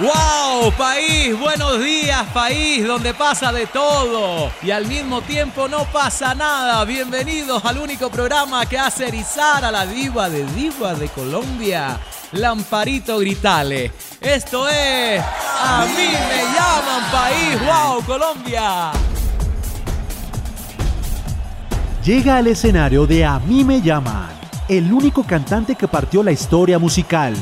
¡Wow! País, buenos días, país, donde pasa de todo y al mismo tiempo no pasa nada. Bienvenidos al único programa que hace erizar a la diva de divas de Colombia, Lamparito Gritale. Esto es A mí me llaman país, ¡Wow, Colombia! Llega al escenario de A mí me llaman, el único cantante que partió la historia musical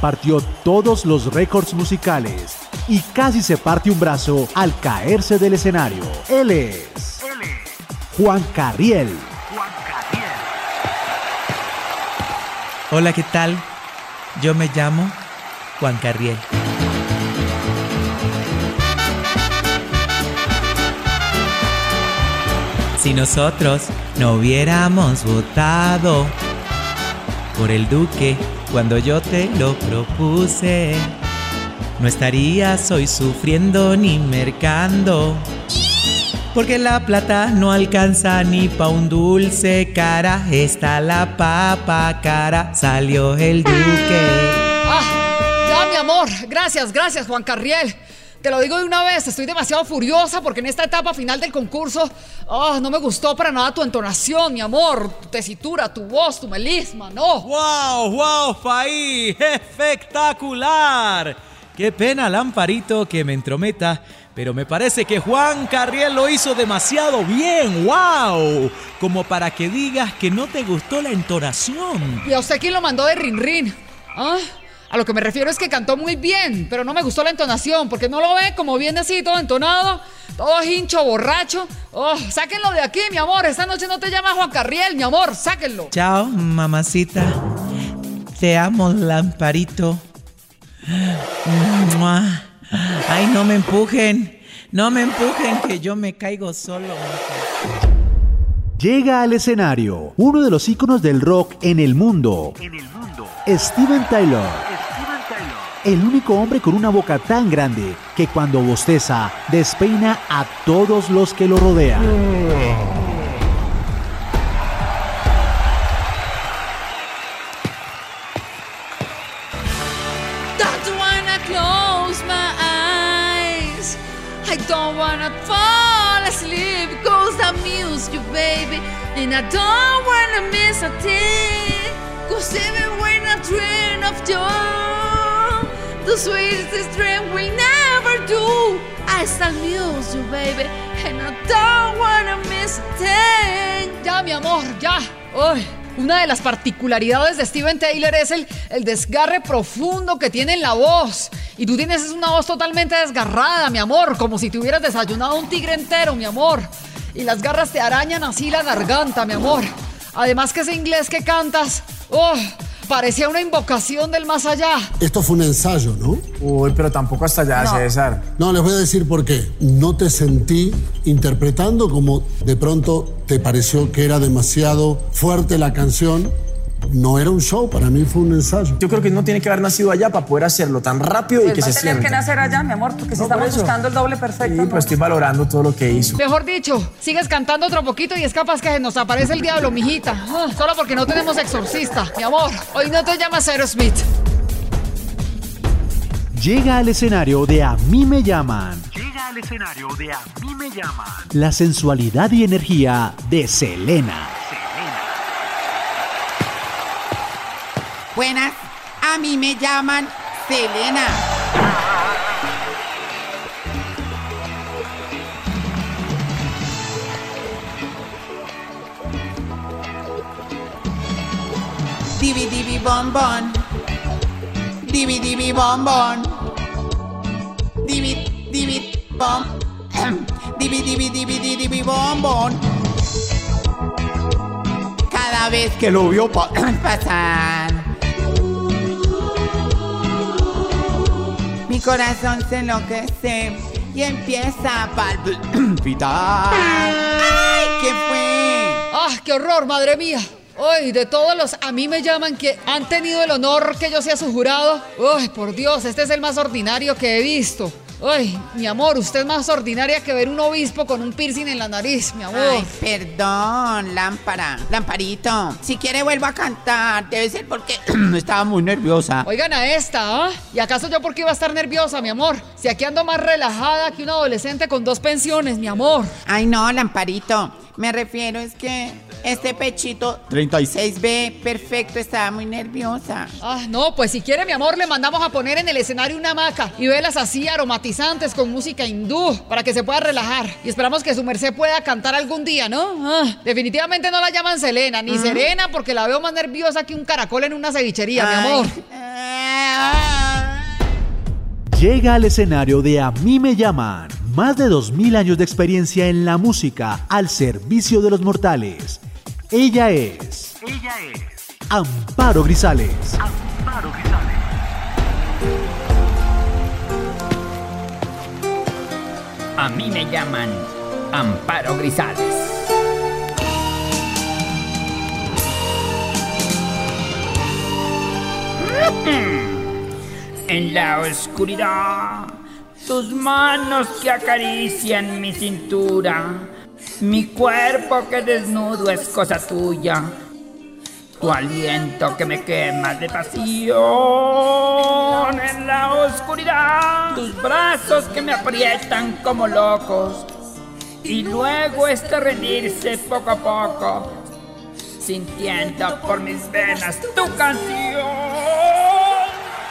partió todos los récords musicales y casi se parte un brazo al caerse del escenario. Él es, Juan Carriel. Hola, ¿qué tal? Yo me llamo Juan Carriel. Si nosotros no hubiéramos votado por el Duque cuando yo te lo propuse. No estarías hoy sufriendo ni mercando. Porque la plata no alcanza ni pa' un dulce cara. Está la papa cara, salió el duque. Ah, ya mi amor, gracias, gracias Juan Carriel. Te lo digo de una vez, estoy demasiado furiosa porque en esta etapa final del concurso oh, no me gustó para nada tu entonación, mi amor, tu tesitura, tu voz, tu melisma, no. ¡Wow, wow, país! ¡Espectacular! Qué pena, Lamparito, que me entrometa, pero me parece que Juan Carriel lo hizo demasiado bien, wow, como para que digas que no te gustó la entonación. ¿Y a usted quién lo mandó de Rin Rin? ¿Ah? A lo que me refiero es que cantó muy bien, pero no me gustó la entonación, porque no lo ve como viene así, todo entonado, todo hincho, borracho. Oh, sáquenlo de aquí, mi amor. Esta noche no te llama Juan Carriel, mi amor, sáquenlo. Chao, mamacita. Te amo, Lamparito. Ay, no me empujen. No me empujen, que yo me caigo solo. Llega al escenario uno de los íconos del rock en el mundo. En el mundo. Steven Tyler el único hombre con una boca tan grande que cuando bosteza despeina a todos los que lo rodean. Don't wanna close my eyes. I don't wanna fall asleep cause I miss you, baby. And I don't wanna miss a thing. Cause even when I dream of you. The sweetest dream will never do. I still miss you, baby, and I don't wanna miss a thing. Ya, mi amor, ya. Uy. Una de las particularidades de Steven Taylor es el, el, desgarre profundo que tiene en la voz. Y tú tienes una voz totalmente desgarrada, mi amor, como si te hubieras desayunado un tigre entero, mi amor. Y las garras te arañan así la garganta, mi amor. Además que ese inglés que cantas, oh, Parecía una invocación del más allá. Esto fue un ensayo, ¿no? Uy, pero tampoco hasta allá, César. No, les voy a decir por qué. No te sentí interpretando como de pronto te pareció que era demasiado fuerte la canción no era un show, para mí fue un ensayo. Yo creo que no tiene que haber nacido allá para poder hacerlo tan rápido y pues que se sienta. tener que nacer allá, mi amor, porque si estamos buscando el doble perfecto. Sí, pues estoy valorando todo lo que hizo. Mejor dicho, sigues cantando otro poquito y es capaz que nos aparece el diablo, mijita. Ah, solo porque no tenemos exorcista, mi amor. Hoy no te llamas Aerosmith. Llega al escenario de A mí me llaman. Llega al escenario de A mí me llaman. La sensualidad y energía de Selena. Buenas, a mí me llaman Selena. Divi divi bon bon. Divi divi bon bon. Divi divi bon. Divi divi divi divi bon. Cada vez que lo vio pasar. Mi corazón se enloquece y empieza a palpitar. ¡Ay, qué fue! ¡Ah, qué horror, madre mía! Ay, de todos los a mí me llaman que han tenido el honor que yo sea su jurado. Ay, por Dios, este es el más ordinario que he visto. Ay, mi amor, usted es más ordinaria que ver un obispo con un piercing en la nariz, mi amor. Ay, perdón, lámpara. Lamparito. Si quiere vuelvo a cantar. Debe ser porque estaba muy nerviosa. Oigan a esta, ¿ah? ¿Y acaso yo por qué iba a estar nerviosa, mi amor? Si aquí ando más relajada que un adolescente con dos pensiones, mi amor. Ay, no, Lamparito. Me refiero es que este pechito 36B perfecto estaba muy nerviosa. Ah, no, pues si quiere, mi amor, le mandamos a poner en el escenario una hamaca y velas así aromatizantes con música hindú para que se pueda relajar. Y esperamos que su merced pueda cantar algún día, ¿no? Ah, definitivamente no la llaman Selena ni Serena porque la veo más nerviosa que un caracol en una cevichería, mi amor. Llega al escenario de A mí me llaman. Más de 2000 años de experiencia en la música al servicio de los mortales. Ella es Ella es Amparo Grisales. Amparo Grisales. A mí me llaman Amparo Grisales. En la oscuridad, tus manos que acarician mi cintura, mi cuerpo que desnudo es cosa tuya, tu aliento que me quema de pasión. En la oscuridad, tus brazos que me aprietan como locos. Y luego este rendirse poco a poco, sintiendo por mis venas tu canción.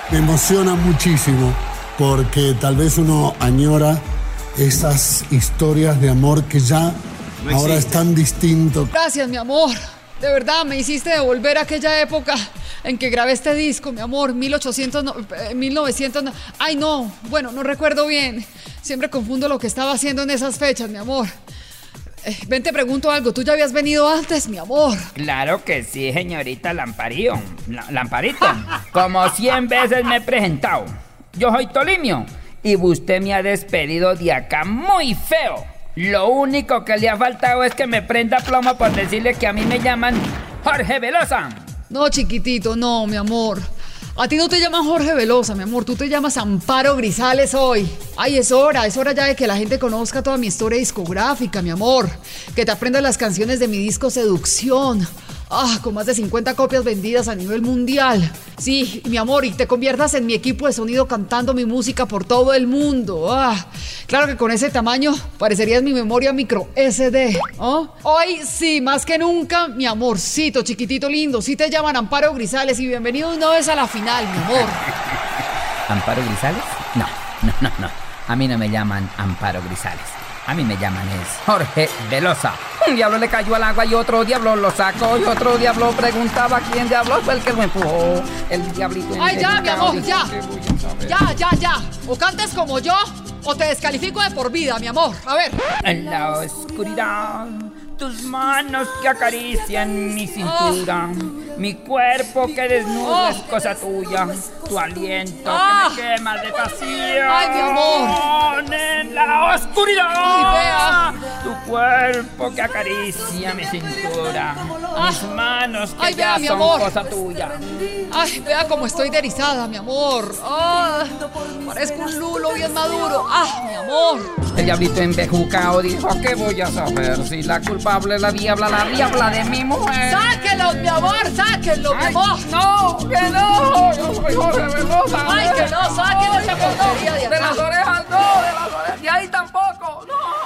Me emociona muchísimo porque tal vez uno añora esas historias de amor que ya ahora es tan distinto. Gracias, mi amor. De verdad, me hiciste devolver a aquella época en que grabé este disco, mi amor, 1800, no, eh, 1900. no- Ay, no, bueno, no recuerdo bien. Siempre confundo lo que estaba haciendo en esas fechas, mi amor. Eh, ven, te pregunto algo. ¿Tú ya habías venido antes, mi amor? Claro que sí, señorita Lamparío. La- Lamparito. Como 100 veces me he presentado. Yo soy Tolimio. Y usted me ha despedido de acá muy feo. Lo único que le ha faltado es que me prenda plomo por decirle que a mí me llaman Jorge Velosa. No, chiquitito, no, mi amor. A ti no te llaman Jorge Velosa, mi amor. Tú te llamas Amparo Grisales hoy. Ay, es hora, es hora ya de que la gente conozca toda mi historia discográfica, mi amor. Que te aprendas las canciones de mi disco Seducción. Ah, con más de 50 copias vendidas a nivel mundial. Sí, mi amor, y te conviertas en mi equipo de sonido cantando mi música por todo el mundo. Ah, claro que con ese tamaño parecerías mi memoria micro SD. ¿oh? Hoy sí, más que nunca, mi amorcito, chiquitito lindo. Sí te llaman Amparo Grisales y bienvenido una vez a la final, mi amor. ¿Amparo Grisales? No, no, no, no. A mí no me llaman Amparo Grisales. A mí me llaman es Jorge Velosa. Un diablo le cayó al agua y otro diablo lo sacó y otro diablo preguntaba quién diablo fue el que lo empujó. El diablito Ay, ya, mi amor, ya. Ya, ya, ya. O cantes como yo o te descalifico de por vida, mi amor. A ver. En la oscuridad, tus manos que acarician mi cintura, mi cuerpo que desnudo Oh. es cosa tuya, tu aliento Ah. que me quema de pasión. Ay, mi amor. En la oscuridad, Ay, vea. tu cuerpo que acaricia mi cintura, mis manos que Ay, vea, ya mi son amor. cosa tuya. Ay, vea cómo estoy de erizada, mi amor. Ah, parezco un lulo bien maduro. Ah, mi amor. El diablito embejucado dijo que voy a saber si la culpable es la diabla, la diabla de mi mujer. Sáquenlo, mi amor, sáquenlo, mi Ay, amor. no, que no, yo soy Jorge Velosa. Ay, que no, saquen esa porquería de De las acá. orejas no, de las orejas, de ahí tampoco, no.